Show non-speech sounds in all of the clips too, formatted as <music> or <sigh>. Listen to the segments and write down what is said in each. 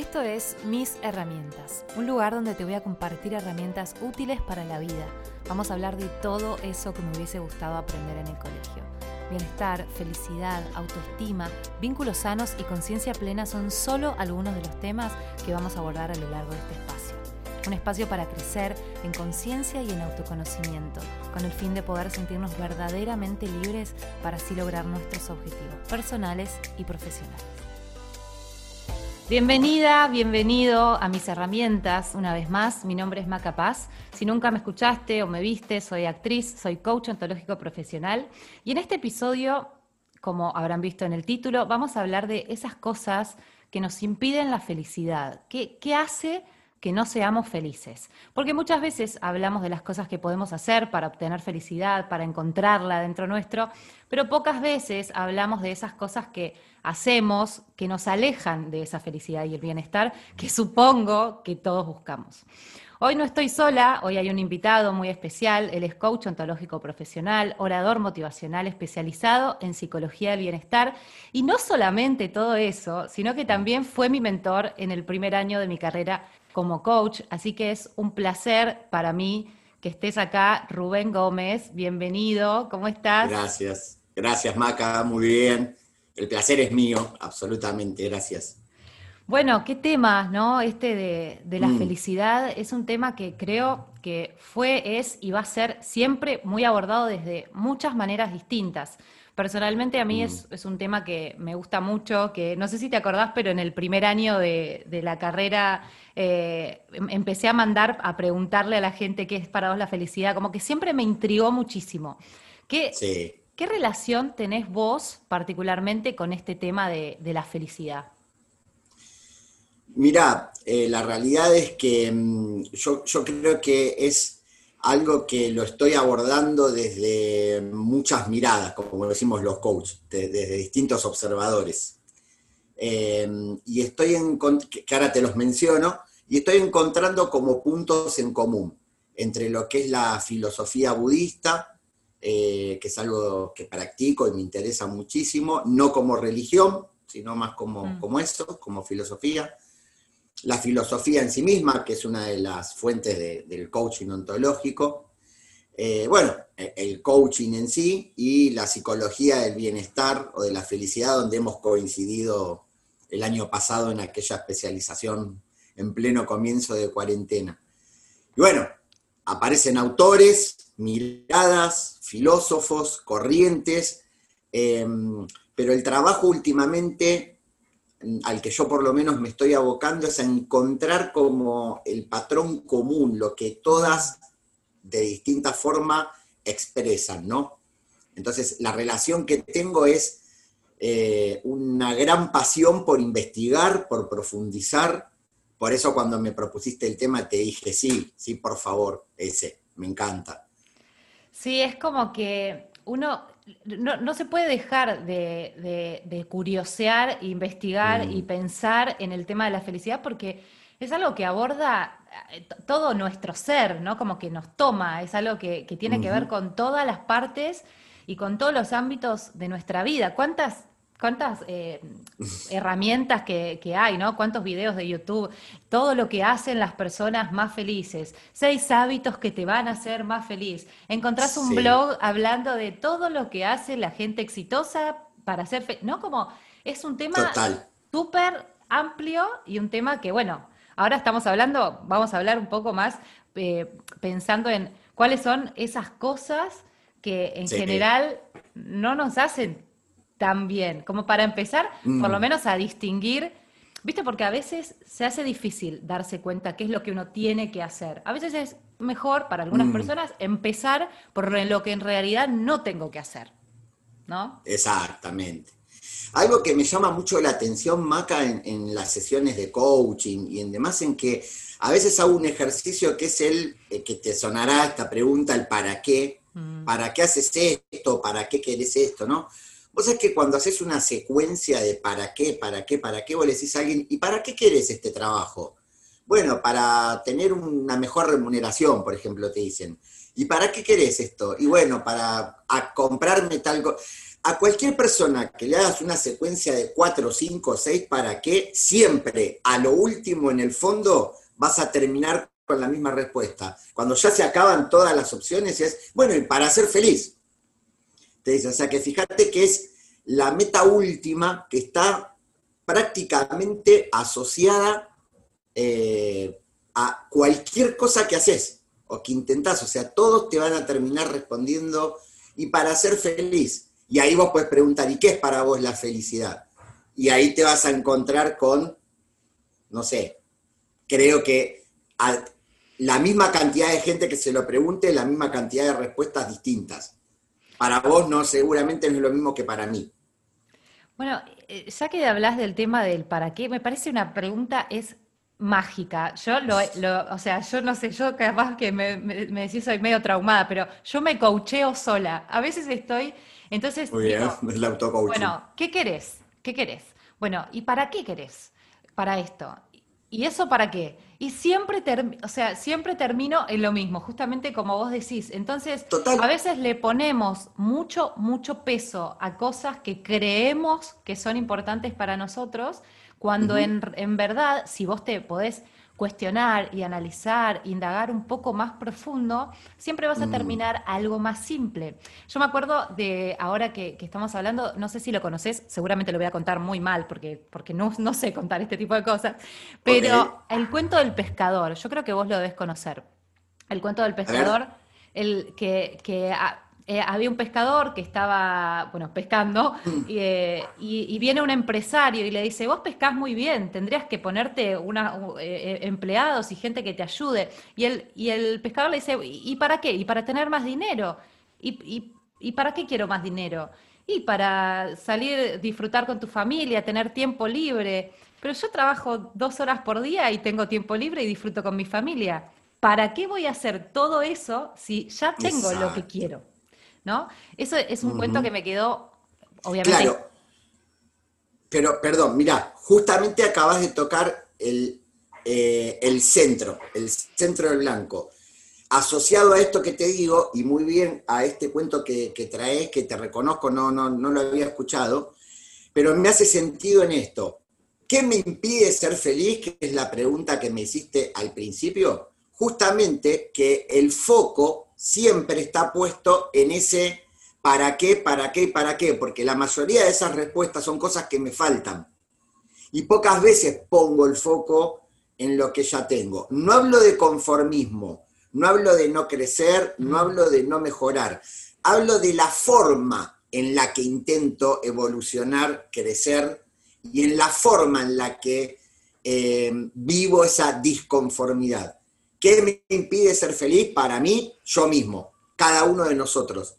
Esto es Mis Herramientas, un lugar donde te voy a compartir herramientas útiles para la vida. Vamos a hablar de todo eso que me hubiese gustado aprender en el colegio. Bienestar, felicidad, autoestima, vínculos sanos y conciencia plena son solo algunos de los temas que vamos a abordar a lo largo de este espacio. Un espacio para crecer en conciencia y en autoconocimiento, con el fin de poder sentirnos verdaderamente libres para así lograr nuestros objetivos personales y profesionales. Bienvenida, bienvenido a mis herramientas una vez más. Mi nombre es Maca Paz. Si nunca me escuchaste o me viste, soy actriz, soy coach ontológico profesional. Y en este episodio, como habrán visto en el título, vamos a hablar de esas cosas que nos impiden la felicidad. ¿Qué, qué hace que no seamos felices. Porque muchas veces hablamos de las cosas que podemos hacer para obtener felicidad, para encontrarla dentro nuestro, pero pocas veces hablamos de esas cosas que hacemos que nos alejan de esa felicidad y el bienestar que supongo que todos buscamos. Hoy no estoy sola, hoy hay un invitado muy especial, él es coach ontológico profesional, orador motivacional especializado en psicología del bienestar y no solamente todo eso, sino que también fue mi mentor en el primer año de mi carrera como coach, así que es un placer para mí que estés acá, Rubén Gómez, bienvenido, ¿cómo estás? Gracias, gracias Maca, muy bien. El placer es mío, absolutamente, gracias. Bueno, qué tema, ¿no? Este de, la mm. felicidad es un tema que creo que fue, es y va a ser siempre muy abordado desde muchas maneras distintas. Personalmente a mí es, mm. un tema que me gusta mucho, que no sé si te acordás, pero en el primer año de, la carrera eh, em, empecé a mandar a preguntarle a la gente qué es para vos la felicidad, como que siempre me intrigó muchísimo. ¿Qué, ¿qué relación tenés vos particularmente con este tema de, la felicidad? Mirá, eh, la realidad es que mm, yo, yo creo que es algo que lo estoy abordando desde muchas miradas, como decimos los coaches, desde distintos observadores. Em, y estoy en, que ahora te los menciono, y estoy encontrando como puntos en común entre lo que es la filosofía budista, eh, que es algo que practico y me interesa muchísimo, no como religión, sino más como, mm. como eso, como filosofía, la filosofía en sí misma, que es una de las fuentes del coaching ontológico, eh, bueno, e, el coaching en sí y la psicología del bienestar o de la felicidad, donde hemos coincidido el año pasado en aquella especialización en pleno comienzo de cuarentena. Y bueno, aparecen autores, miradas, filósofos, corrientes, em, pero el trabajo últimamente al que yo por lo menos me estoy abocando es a encontrar como el patrón común, lo que todas de distinta forma expresan, ¿no? Entonces, la relación que tengo es eh, una gran pasión por investigar, por profundizar. Por eso cuando me propusiste el tema te dije, sí, sí, por favor, ese, me encanta. Sí, es como que uno no, se puede dejar de, curiosear, investigar y mm. pensar en el tema de la felicidad porque es algo que aborda eh, todo nuestro ser, ¿no? Como que nos toma, es algo que, tiene que ver con todas las partes y con todos los ámbitos de nuestra vida. ¿Cuántas cuántas eh, <laughs> herramientas que, hay, ¿no? Cuántos videos de YouTube, todo lo que hacen las personas más felices, seis hábitos que te van a hacer más feliz. Encontrás un blog hablando de todo lo que hace la gente exitosa para ser feliz, ¿no? Como es un tema súper amplio y un tema que, bueno, ahora estamos hablando, vamos a hablar un poco más eh, pensando en cuáles son esas cosas que en general no nos hacen también, como para empezar, por lo mm. menos a distinguir, ¿viste? Porque a veces se hace difícil darse cuenta qué es lo que uno tiene que hacer. A veces es mejor para algunas mm. personas empezar por lo que en realidad no tengo que hacer, ¿no? Exactamente. Algo que me llama mucho la atención, Maca, en, las sesiones de coaching y en demás, en que a veces hago un ejercicio que es el eh, que te sonará esta pregunta, el para qué, mm. para qué haces esto, para qué querés esto, ¿no? Vos sabés que cuando haces una secuencia de para qué, para qué, para qué, vos le decís a alguien, ¿y para qué querés este trabajo? Bueno, para tener una mejor remuneración, por ejemplo, te dicen. ¿Y para qué querés esto? Y bueno, para comprarme tal cosa. A cualquier persona que le hagas una secuencia de cuatro, cinco, seis para qué, siempre a lo último en el fondo vas a terminar con la misma respuesta. Cuando ya se acaban todas las opciones es, bueno, y para ser feliz. Te o sea que fíjate que es la meta última que está prácticamente asociada eh, a cualquier cosa que haces o que intentás. O sea, todos te van a terminar respondiendo y para ser feliz. Y ahí vos puedes preguntar, ¿y qué es para vos la felicidad? Y ahí te vas a encontrar con, no sé, creo que la misma cantidad de gente que se lo pregunte, la misma cantidad de respuestas distintas. Para vos no, seguramente no es lo mismo que para mí. Bueno, eh, ya que hablas del tema del para qué, me parece una pregunta es mágica. Yo lo, o sea, yo no sé, yo capaz que me, me, me decís soy medio traumada, pero yo me coacheo sola. A veces estoy entonces, Muy bien, Bueno, ¿qué querés? ¿Qué querés? Bueno, ¿y para qué querés? Para esto. ¿Y eso para qué? Y siempre, o sea, siempre termino en lo mismo, justamente como vos decís. Entonces, a veces le ponemos mucho, mucho peso a cosas que creemos que son importantes para nosotros, cuando en, en verdad, si vos te podés cuestionar y analizar, indagar un poco más profundo, siempre vas a mm. terminar algo más simple. Yo me acuerdo de, ahora que, estamos hablando, no sé si lo conoces, seguramente lo voy a contar muy mal porque, porque no, no sé contar este tipo de cosas, pero el cuento del pescador, yo creo que vos lo debes conocer. El cuento del pescador, el que, que eh, había un pescador que estaba, bueno, pescando, mm. eh, y, viene un empresario y le dice, vos pescás muy bien, tendrías que ponerte una, eh, empleados y gente que te ayude. Y el, y el pescador le dice, ¿y para qué? Y para tener más dinero. ¿Y, y para qué quiero más dinero? Y para salir, disfrutar con tu familia, tener tiempo libre. Pero yo trabajo dos horas por día y tengo tiempo libre y disfruto con mi familia. ¿Para qué voy a hacer todo eso si ya tengo lo que quiero? ¿No? Eso es un cuento que me quedó, obviamente. Claro. Pero, perdón, mira, justamente acabas de tocar el, eh, el centro, el centro del blanco. Asociado a esto que te digo, y muy bien a este cuento que, traes, que te reconozco, no, no, no lo había escuchado, pero me hace sentido en esto. ¿Qué me impide ser feliz? Que es la pregunta que me hiciste al principio. Justamente que el foco siempre está puesto en ese para qué, para qué, para qué, porque la mayoría de esas respuestas son cosas que me faltan. Y pocas veces pongo el foco en lo que ya tengo. No hablo de conformismo, no hablo de no crecer, no hablo de no mejorar, hablo de la forma en la que intento evolucionar, crecer y en la forma en la que eh, vivo esa disconformidad. ¿Qué me impide ser feliz? Para mí, yo mismo, cada uno de nosotros.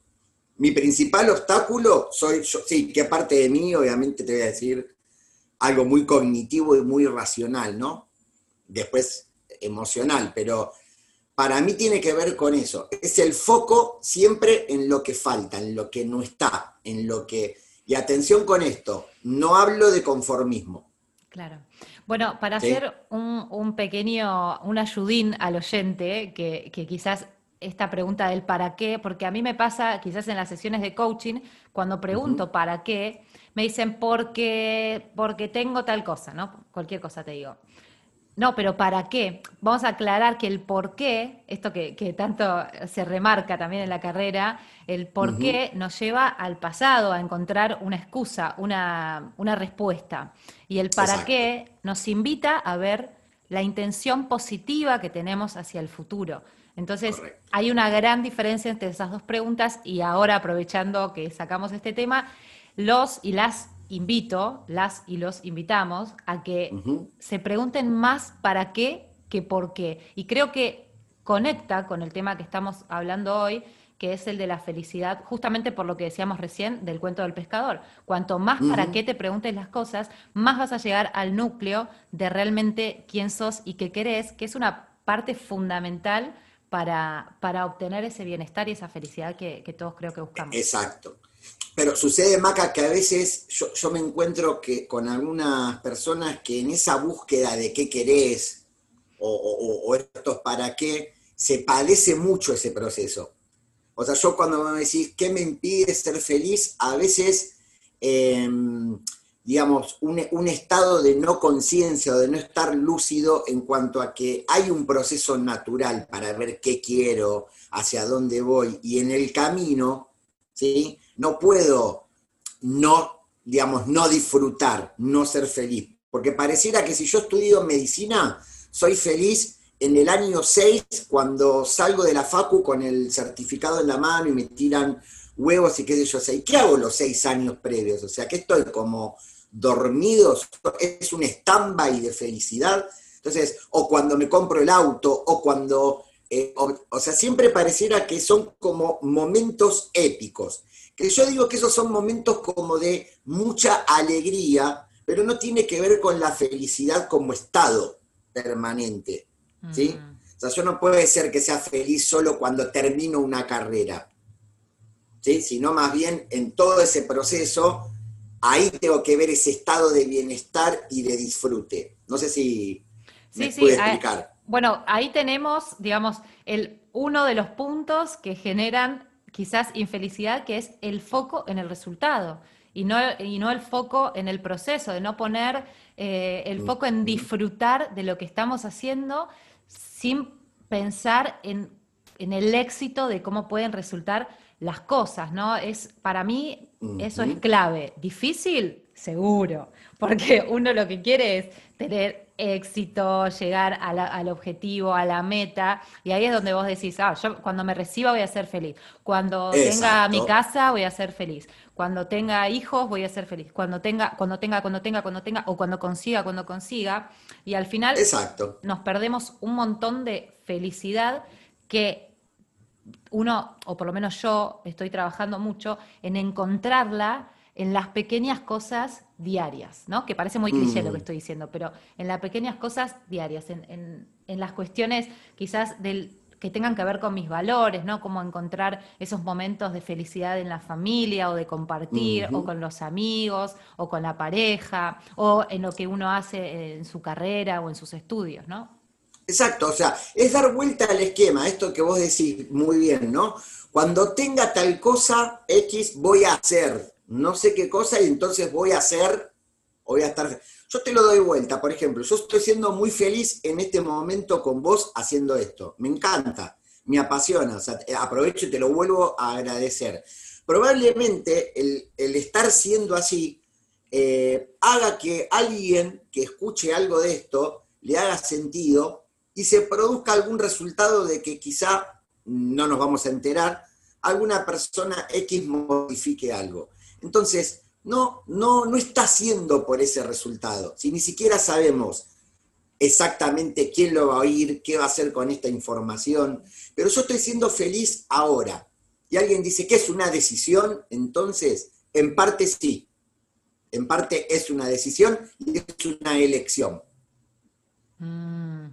Mi principal obstáculo soy yo, sí, que aparte de mí, obviamente te voy a decir algo muy cognitivo y muy racional, ¿no? Después emocional, pero para mí tiene que ver con eso. Es el foco siempre en lo que falta, en lo que no está, en lo que... Y atención con esto, no hablo de conformismo. Claro. Bueno, para hacer un, pequeño, un ayudín al oyente, que, quizás esta pregunta del para qué, porque a mí me pasa quizás en las sesiones de coaching, cuando pregunto para qué, me dicen porque, porque tengo tal cosa, ¿no? Cualquier cosa te digo. No, pero ¿para qué? Vamos a aclarar que el por qué, esto que, tanto se remarca también en la carrera, el por qué nos lleva al pasado, a encontrar una excusa, una, respuesta. Y el para qué nos invita a ver la intención positiva que tenemos hacia el futuro. Entonces, hay una gran diferencia entre esas dos preguntas y ahora aprovechando que sacamos este tema, los y las invito, las y los invitamos, a que se pregunten más para qué que por qué. Y creo que conecta con el tema que estamos hablando hoy, que es el de la felicidad, justamente por lo que decíamos recién del cuento del pescador. Cuanto más para qué te preguntes las cosas, más vas a llegar al núcleo de realmente quién sos y qué querés, que es una parte fundamental para, para obtener ese bienestar y esa felicidad que, que todos creo que buscamos. Exacto. Pero sucede, Maca, que a veces yo, me encuentro que con algunas personas que en esa búsqueda de qué querés o, o, o esto para qué, se padece mucho ese proceso. O sea, yo cuando me decís, ¿qué me impide ser feliz? A veces, em, digamos, un, un, estado de no conciencia o de no estar lúcido en cuanto a que hay un proceso natural para ver qué quiero, hacia dónde voy, y en el camino, No puedo no, digamos, no disfrutar, no ser feliz, porque pareciera que si yo estudio medicina, soy feliz en el año 6, cuando salgo de la FACU con el certificado en la mano y me tiran huevos y qué sé yo, ¿y qué hago los seis años previos? O sea, que estoy como dormido, es un stand-by de felicidad. Entonces, o cuando me compro el auto, o cuando, eh, o, sea, siempre pareciera que son como momentos épicos. Que yo digo que esos son momentos como de mucha alegría, pero no tiene que ver con la felicidad como estado permanente. ¿sí? Mm. O sea, yo no puede ser que sea feliz solo cuando termino una carrera, ¿sí? sino más bien en todo ese proceso, ahí tengo que ver ese estado de bienestar y de disfrute. No sé si me puede explicar. Bueno, ahí tenemos, digamos, el, uno de los puntos que generan quizás infelicidad, que es el foco en el resultado y no, y no el foco en el proceso, de no poner eh, el foco en disfrutar de lo que estamos haciendo sin pensar en, el éxito de cómo pueden resultar las cosas, ¿no? Es, para mí eso es clave. ¿Difícil? Seguro, porque uno lo que quiere es tener éxito, llegar al objetivo, a la meta, y ahí es donde vos decís, ah, yo cuando me reciba voy a ser feliz, cuando tenga mi casa voy a ser feliz, cuando tenga hijos voy a ser feliz, cuando tenga, cuando tenga, cuando tenga, cuando tenga, o cuando consiga, cuando consiga, y al final Exacto. nos perdemos un montón de felicidad que uno, o por lo menos yo, estoy trabajando mucho en encontrarla en las pequeñas cosas diarias, ¿no? Que parece muy cliché lo que mm. estoy diciendo, pero en las pequeñas cosas diarias, en, las cuestiones quizás del que tengan que ver con mis valores, ¿no? Como encontrar esos momentos de felicidad en la familia o de compartir, o con los amigos, o con la pareja, o en lo que uno hace en su carrera o en sus estudios, ¿no? Exacto, o sea, es dar vuelta al esquema, esto que vos decís muy bien, ¿no? Cuando tenga tal cosa X, voy a hacer no sé qué cosa y entonces voy a hacer, voy a estar... Yo te lo doy vuelta, por ejemplo, yo estoy siendo muy feliz en este momento con vos haciendo esto, me encanta, me apasiona, o sea, aprovecho y te lo vuelvo a agradecer. Probablemente el, estar siendo así eh, haga que alguien que escuche algo de esto le haga sentido y se produzca algún resultado de que quizá no nos vamos a enterar, alguna persona X modifique algo. Entonces, no, no, no está haciendo por ese resultado. Si ni siquiera sabemos exactamente quién lo va a oír, qué va a hacer con esta información, pero yo estoy siendo feliz ahora. Y alguien dice que es una decisión, entonces, en parte sí. En parte es una decisión y es una elección. Mm,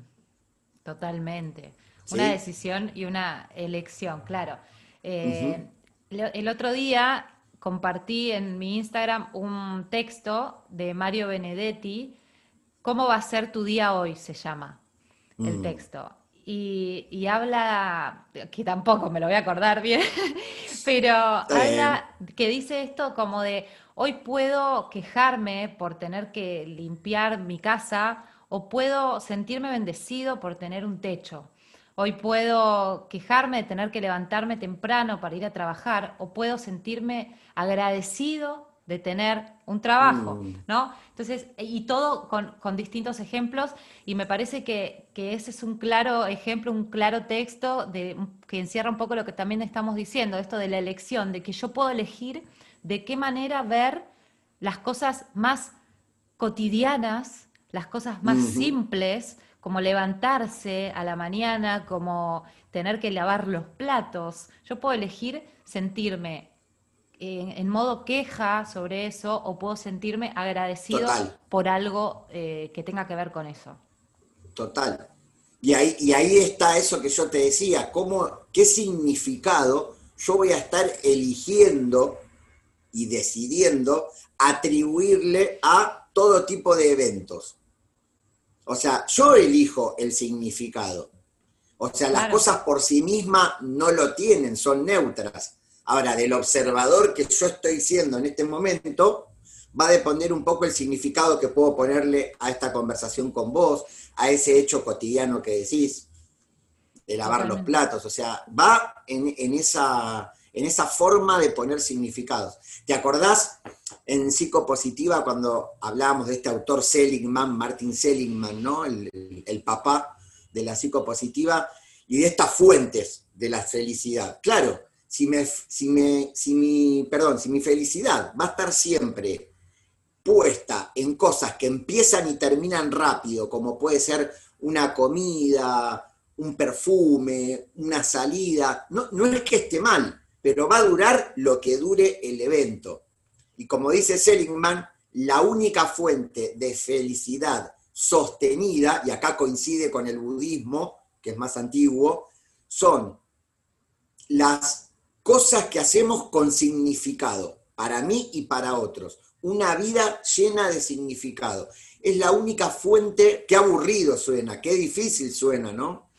totalmente. Una decisión y una elección, claro. Eh, el otro día compartí en mi Instagram un texto de Mario Benedetti, ¿Cómo va a ser tu día hoy? se llama el mm. texto. Y, habla, que tampoco me lo voy a acordar bien, <laughs> pero habla que dice esto como de, hoy puedo quejarme por tener que limpiar mi casa o puedo sentirme bendecido por tener un techo. Hoy puedo quejarme de tener que levantarme temprano para ir a trabajar o puedo sentirme agradecido de tener un trabajo, mm. ¿no? Entonces, y todo con, distintos ejemplos, y me parece que, ese es un claro ejemplo, un claro texto de, que encierra un poco lo que también estamos diciendo, esto de la elección, de que yo puedo elegir de qué manera ver las cosas más cotidianas, las cosas más simples, como levantarse a la mañana, como tener que lavar los platos. Yo puedo elegir sentirme en, modo queja sobre eso o puedo sentirme agradecido por algo eh, que tenga que ver con eso. Total. Y ahí, y ahí está eso que yo te decía, cómo, qué significado yo voy a estar eligiendo y decidiendo atribuirle a todo tipo de eventos. O sea, yo elijo el significado. O sea, las cosas por sí mismas no lo tienen, son neutras. Ahora, del observador que yo estoy siendo en este momento, va a depender un poco el significado que puedo ponerle a esta conversación con vos, a ese hecho cotidiano que decís, de lavar los platos. O sea, va en, esa, en esa forma de poner significados. ¿Te acordás en Psicopositiva cuando hablábamos de este autor Seligman, Martin Seligman, ¿no? El, papá de la psicopositiva, y de estas fuentes de la felicidad. Claro, si, me, si, me, si, mi, perdón, si mi felicidad va a estar siempre puesta en cosas que empiezan y terminan rápido, como puede ser una comida, un perfume, una salida, no, no es que esté mal, pero va a durar lo que dure el evento. Y como dice Seligman, la única fuente de felicidad sostenida, y acá coincide con el budismo, que es más antiguo, son las cosas que hacemos con significado, para mí y para otros. Una vida llena de significado. Es la única fuente, qué aburrido suena, qué difícil suena, ¿no?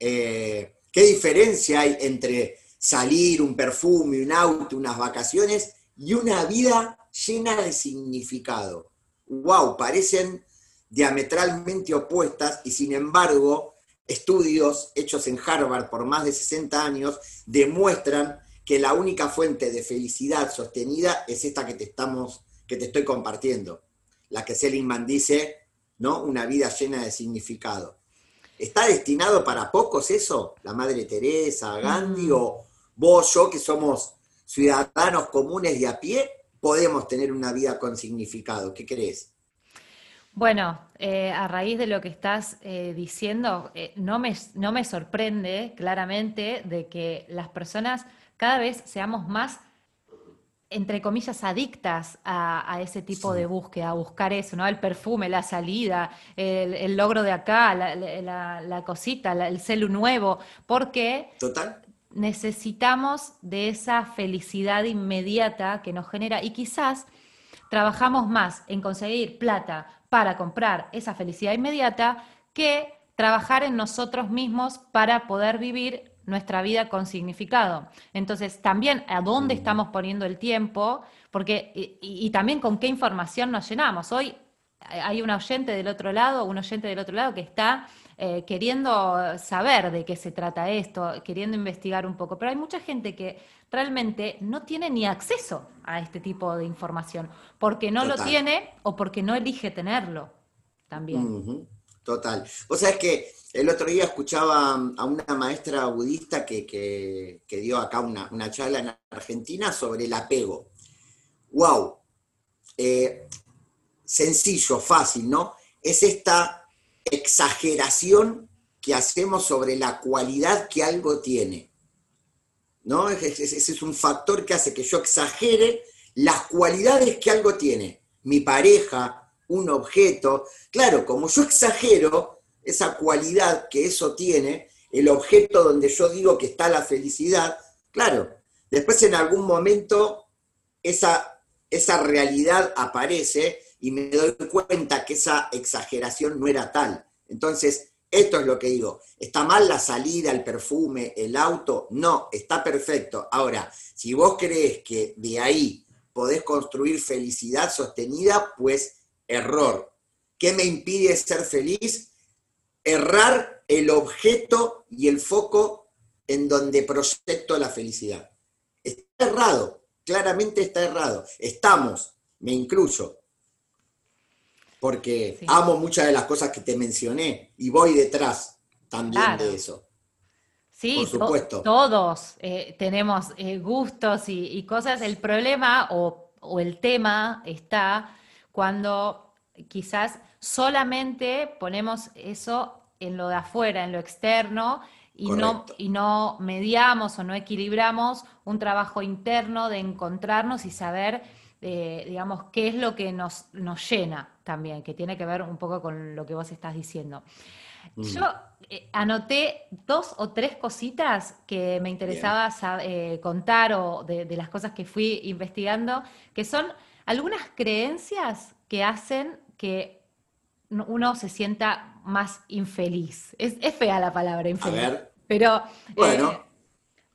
Eh, ¿Qué diferencia hay entre salir, un perfume, un auto, unas vacaciones y una vida llena de significado? ¡Wow! Parecen diametralmente opuestas y sin embargo estudios hechos en Harvard por más de 60 años demuestran que la única fuente de felicidad sostenida es esta que te estamos, que te estoy compartiendo, la que Seligman dice, ¿no? Una vida llena de significado. ¿Está destinado para pocos eso? La Madre Teresa, Gandhi mm. o vos, yo, que somos ciudadanos comunes de a pie, podemos tener una vida con significado. ¿Qué crees? Bueno, eh, a raíz de lo que estás eh, diciendo, eh, no, me, no me sorprende claramente de que las personas cada vez seamos más, entre comillas, adictas a, ese tipo de búsqueda, a buscar eso, ¿no? El perfume, la salida, el, logro de acá, la, cosita, el celu nuevo, porque necesitamos de esa felicidad inmediata que nos genera y quizás trabajamos más en conseguir plata para comprar esa felicidad inmediata que trabajar en nosotros mismos para poder vivir nuestra vida con significado. Entonces, también a dónde estamos poniendo el tiempo, porque, y, también con qué información nos llenamos. Hoy hay un oyente del otro lado, un oyente del otro lado que está eh, queriendo saber de qué se trata esto, queriendo investigar un poco, pero hay mucha gente que realmente no tiene ni acceso a este tipo de información, porque no lo tiene o porque no elige tenerlo también. Total. O sea, es que el otro día escuchaba a una maestra budista que, dio acá una, charla en Argentina sobre el apego. ¡Wow! Eh, sencillo, fácil, ¿no? Es esta exageración que hacemos sobre la cualidad que algo tiene. ¿No? Ese es un factor que hace que yo exagere las cualidades que algo tiene. Mi pareja, un objeto. Claro, como yo exagero, esa cualidad que eso tiene, el objeto donde yo digo que está la felicidad, claro, después en algún momento esa, esa realidad aparece y me doy cuenta que esa exageración no era tal. Entonces, esto es lo que digo. ¿Está mal la salida, el perfume, el auto? No, está perfecto. Ahora, si vos crees que de ahí podés construir felicidad sostenida, pues error. ¿Qué me impide ser feliz? errar el objeto y el foco en donde proyecto la felicidad. Está errado, claramente está errado. Estamos, me incluyo, porque amo muchas de las cosas que te mencioné y voy detrás también de eso. Sí, Por supuesto. todos eh, tenemos eh, gustos y, cosas. El problema o, o el tema está cuando quizás solamente ponemos eso en lo de afuera, en lo externo, y no, y no mediamos o no equilibramos un trabajo interno de encontrarnos y saber, eh, digamos, qué es lo que nos, nos llena también, que tiene que ver un poco con lo que vos estás diciendo. Mm. Yo eh, anoté dos o tres cositas que me interesaba eh, contar o de, de las cosas que fui investigando, que son algunas creencias que hacen que uno se sienta más infeliz. Es, fea la palabra infeliz. A ver. Pero bueno. Eh,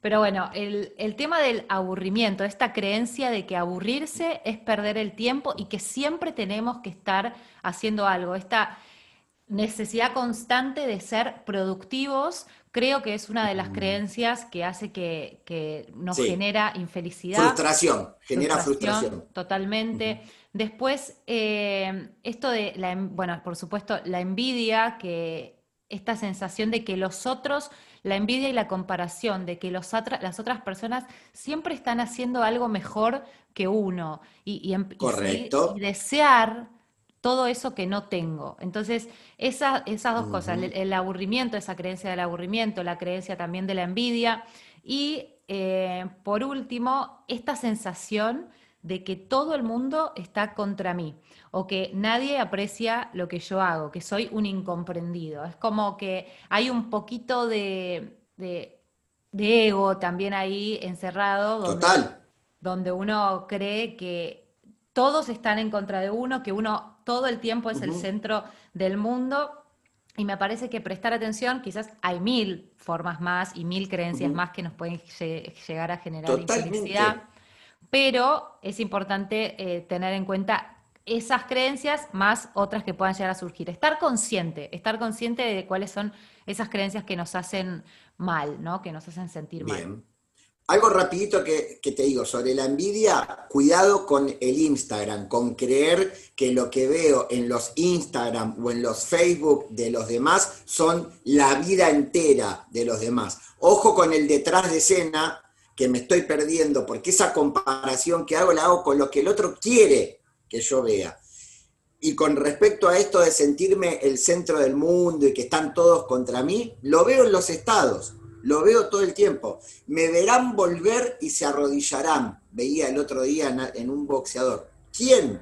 pero bueno, el, el, tema del aburrimiento, esta creencia de que aburrirse es perder el tiempo y que siempre tenemos que estar haciendo algo, esta necesidad constante de ser productivos, creo que es una de las mm. creencias que hace que, nos genera infelicidad. Frustración, genera frustración. Totalmente. Después, eh, esto de, la, bueno, por supuesto, la envidia, que esta sensación de que los otros la envidia y la comparación de que los las otras personas siempre están haciendo algo mejor que uno y, em, desear todo eso que no tengo. Entonces, esas dos cosas, el, aburrimiento, esa creencia del aburrimiento, la creencia también de la envidia y, eh, por último, esta sensación de que todo el mundo está contra mí o que nadie aprecia lo que yo hago, que soy un incomprendido. Es como que hay un poquito de, ego también ahí encerrado. Donde, Total. Donde uno cree que todos están en contra de uno, que uno todo el tiempo es el centro del mundo. Y me parece que prestar atención, quizás hay mil formas más y mil creencias más que nos pueden llegar a generar infelicidad pero es importante eh, tener en cuenta esas creencias más otras que puedan llegar a surgir. Estar consciente, estar consciente de cuáles son esas creencias que nos hacen mal, ¿no? Que nos hacen sentir mal. Algo rapidito que, te digo sobre la envidia, cuidado con el Instagram, con creer que lo que veo en los Instagram o en los Facebook de los demás son la vida entera de los demás. Ojo con el detrás de escena que me estoy perdiendo, porque esa comparación que hago la hago con lo que el otro quiere que yo vea. Y con respecto a esto de sentirme el centro del mundo y que están todos contra mí, lo veo en los estados, lo veo todo el tiempo. Me verán volver y se arrodillarán, veía el otro día en un boxeador. ¿Quién?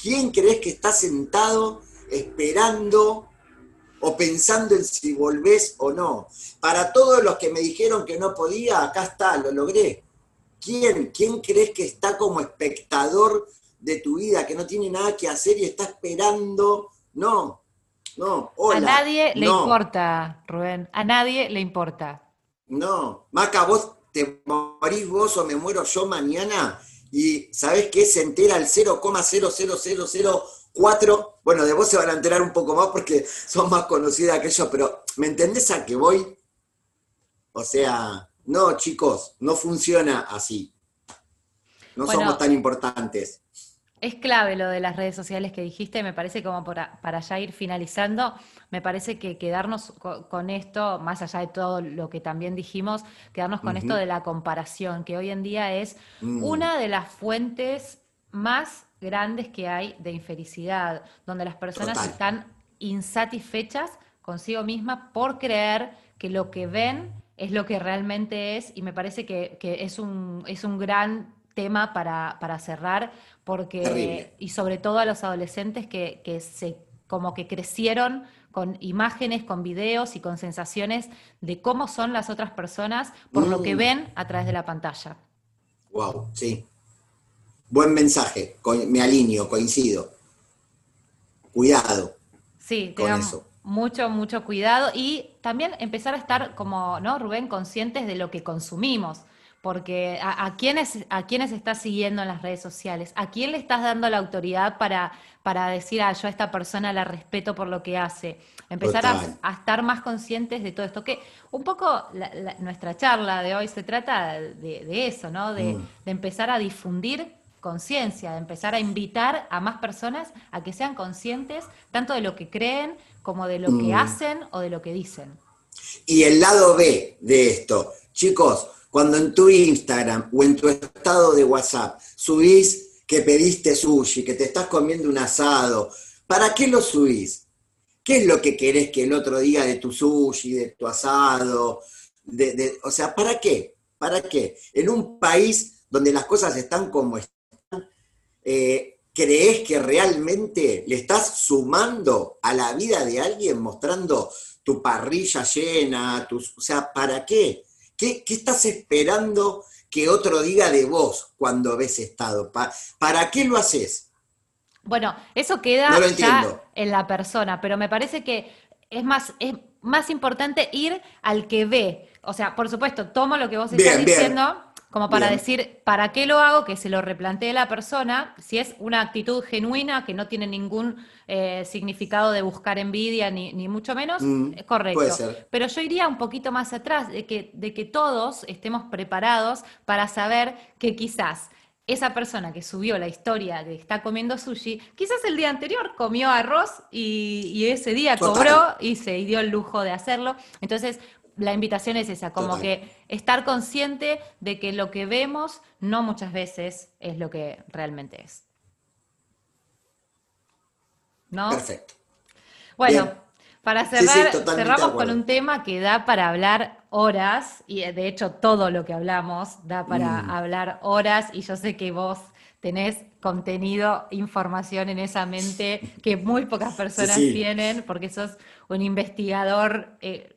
¿Quién crees que está sentado esperando o pensando en si volvés o no. Para todos los que me dijeron que no podía, acá está, lo logré. ¿Quién, quién crees que está como espectador de tu vida, que no tiene nada que hacer y está esperando? No, no, hola. A nadie le importa, Rubén, a nadie le importa. No, Maca, vos te morís vos o me muero yo mañana y ¿sabés qué? Se entera el 0,00000 Cuatro, bueno, de vos se van a enterar un poco más porque son más conocidas que yo, pero ¿me entendés a qué voy? O sea, no, chicos, no funciona así. No somos tan importantes. Es clave lo de las redes sociales que dijiste, me parece como para, ya ir finalizando, me parece que quedarnos con, esto, más allá de todo lo que también dijimos, quedarnos con esto de la comparación, que hoy en día es mm. una de las fuentes más grandes que hay de infelicidad, donde las personas están insatisfechas consigo mismas por creer que lo que ven es lo que realmente es, y me parece que, es, un, es un gran tema para, cerrar, porque, y sobre todo a los adolescentes que, que se como que crecieron con imágenes, con videos y con sensaciones de cómo son las otras personas por lo que mm. ven a través de la pantalla. Wow, sí, Buen mensaje, me alineo, coincido. Cuidado. Sí, con eso. mucho, mucho cuidado y también empezar a estar como, ¿no, Rubén, conscientes de lo que consumimos porque a, quiénes a quiénes estás siguiendo en las redes sociales, a quién le estás dando la autoridad para, para decir, ah, yo a esta persona la respeto por lo que hace. Empezar a, estar más conscientes de todo esto. Que un poco nuestra charla de hoy se trata de, eso, ¿no? De, mm. de empezar a difundir conciencia, de empezar a invitar a más personas a que sean conscientes tanto de lo que creen como de lo que mm. hacen o de lo que dicen. Y el lado B de esto, chicos, cuando en tu Instagram o en tu estado de WhatsApp subís que pediste sushi, que te estás comiendo un asado, ¿para qué lo subís? ¿Qué es lo que querés que el otro día de tu sushi, de tu asado? De, o sea, ¿para qué? ¿Para qué? En un país donde las cosas están como están, eh, ¿crees que realmente le estás sumando a la vida de alguien mostrando tu parrilla llena? Tus, o sea, ¿para qué? qué? estás esperando que otro diga de vos cuando ves estado? ¿Para qué lo haces? Bueno, eso queda ya en la persona, pero me parece que es más, es más importante ir al que ve. O sea, por supuesto, tomo lo que vos estás diciendo como para decir, ¿para qué lo hago? Que se lo replantee la persona, si es una actitud genuina que no tiene ningún eh, significado de buscar envidia, ni, mucho menos, mm, es correcto. Pero yo iría un poquito más atrás, de que, de que todos estemos preparados para saber que quizás esa persona que subió la historia de está comiendo sushi, quizás el día anterior comió arroz y, ese día cobró y se dio el lujo de hacerlo. Entonces, la invitación es esa, como que estar consciente de que lo que vemos no muchas veces es lo que realmente es. ¿No? Perfecto. Bueno, para cerrar, cerramos con un tema que da para hablar horas, y de hecho todo lo que hablamos da para mm. hablar horas, y yo sé que vos tenés contenido, información en esa mente que muy pocas personas tienen, porque sos un investigador eh,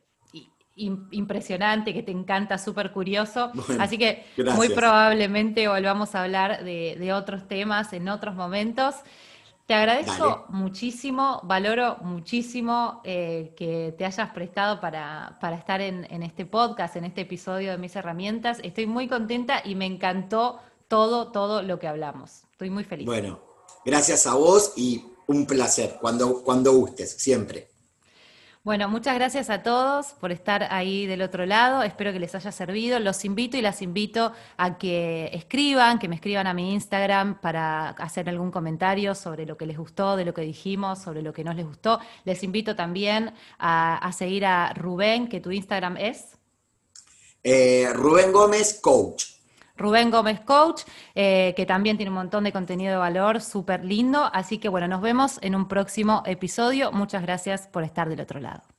impresionante, que te encanta, súper curioso. Así que muy probablemente volvamos a hablar de, otros temas en otros momentos. Te agradezco muchísimo, valoro muchísimo eh, que te hayas prestado para, estar en, en, este podcast, en este episodio de Mis Herramientas. Estoy muy contenta y me encantó todo, todo lo que hablamos. Estoy muy feliz. Bueno, gracias a vos y un placer, cuando, cuando gustes, siempre. Bueno, muchas gracias a todos por estar ahí del otro lado. Espero que les haya servido. Los invito y las invito a que escriban, que me escriban a mi Instagram para hacer algún comentario sobre lo que les gustó, de lo que dijimos, sobre lo que no les gustó. Les invito también a, seguir a Rubén, que tu Instagram es. Eh, Rubén Gómez Coach. Rubén Gómez Coach, eh, que también tiene un montón de contenido de valor súper lindo. Así que bueno, nos vemos en un próximo episodio. Muchas gracias por estar del otro lado.